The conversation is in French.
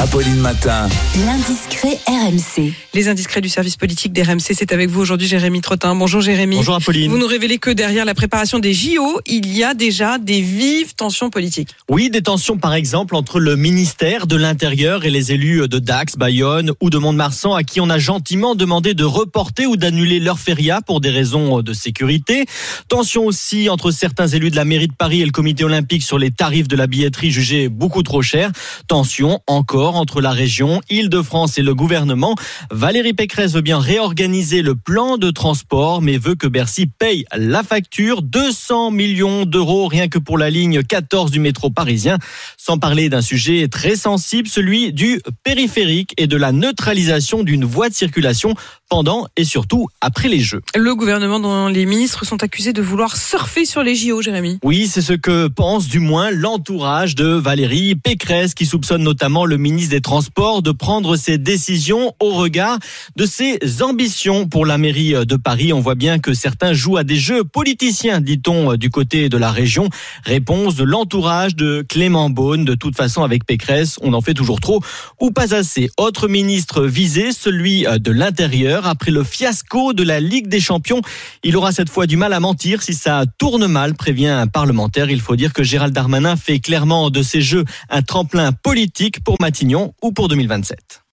Apolline Matin. l'indiscret RMC. Les indiscrets du service politique d'RMC, c'est avec vous aujourd'hui Jérémy Trottin. Bonjour Jérémy. Bonjour Apolline. Vous nous révélez que derrière la préparation des JO, il y a déjà des vives tensions politiques. Oui, des tensions par exemple entre le ministère de l'Intérieur et les élus de Dax, Bayonne ou de Mont-de-Marsan à qui on a gentiment demandé de reporter ou d'annuler leur feria pour des raisons de sécurité. Tension aussi entre certains élus de la mairie de Paris et le comité olympique sur les tarifs de la billetterie jugés beaucoup trop chers. Tension encore entre la région, Île-de-France et le gouvernement. Valérie Pécresse veut bien réorganiser le plan de transport, mais veut que Bercy paye la facture. 200 millions d'euros rien que pour la ligne 14 du métro parisien. Sans parler d'un sujet très sensible, celui du périphérique et de la neutralisation d'une voie de circulation pendant et surtout après les Jeux. Le gouvernement dont les ministres sont accusés de vouloir surfer sur les JO, Jérémy. Oui, c'est ce que pense du moins l'entourage de Valérie Pécresse qui soupçonne notamment le ministre des Transports de prendre ses décisions au regard de ses ambitions pour la mairie de Paris. On voit bien que certains jouent à des jeux politiciens, dit-on du côté de la région. Réponse de l'entourage de Clément Beaune. De toute façon, avec Pécresse, on en fait toujours trop ou pas assez. Autre ministre visé, celui de l'Intérieur. Après le fiasco de la Ligue des Champions, il aura cette fois du mal à mentir si ça tourne mal, prévient un parlementaire. Il faut dire que Gérald Darmanin fait clairement de ces jeux un tremplin politique pour Matignon ou pour 2027.